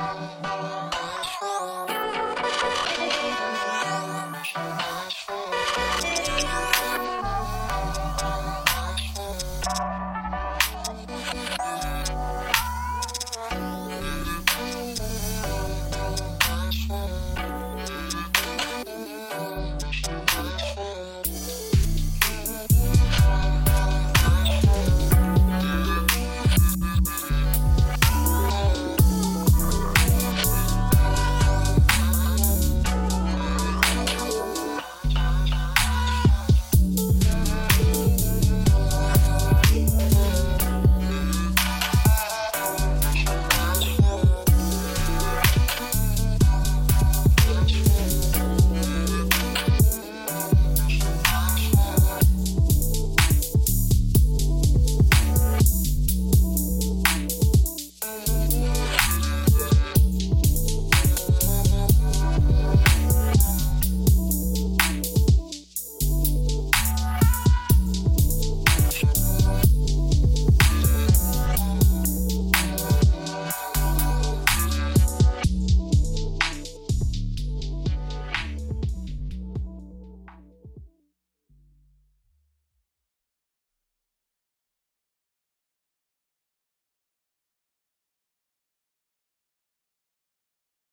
Música